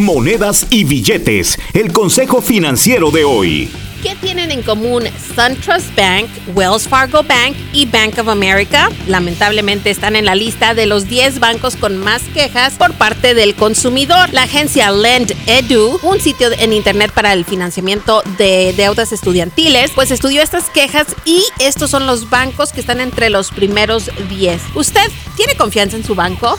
monedas y billetes. El consejo financiero de hoy. ¿Qué tienen en común SunTrust Bank, Wells Fargo Bank y Bank of America? Lamentablemente están en la lista de los 10 bancos con más quejas por parte del consumidor. La agencia Lend Edu, un sitio en internet para el financiamiento de deudas estudiantiles, pues estudió estas quejas y estos son los bancos que están entre los primeros 10. ¿Usted tiene confianza en su banco?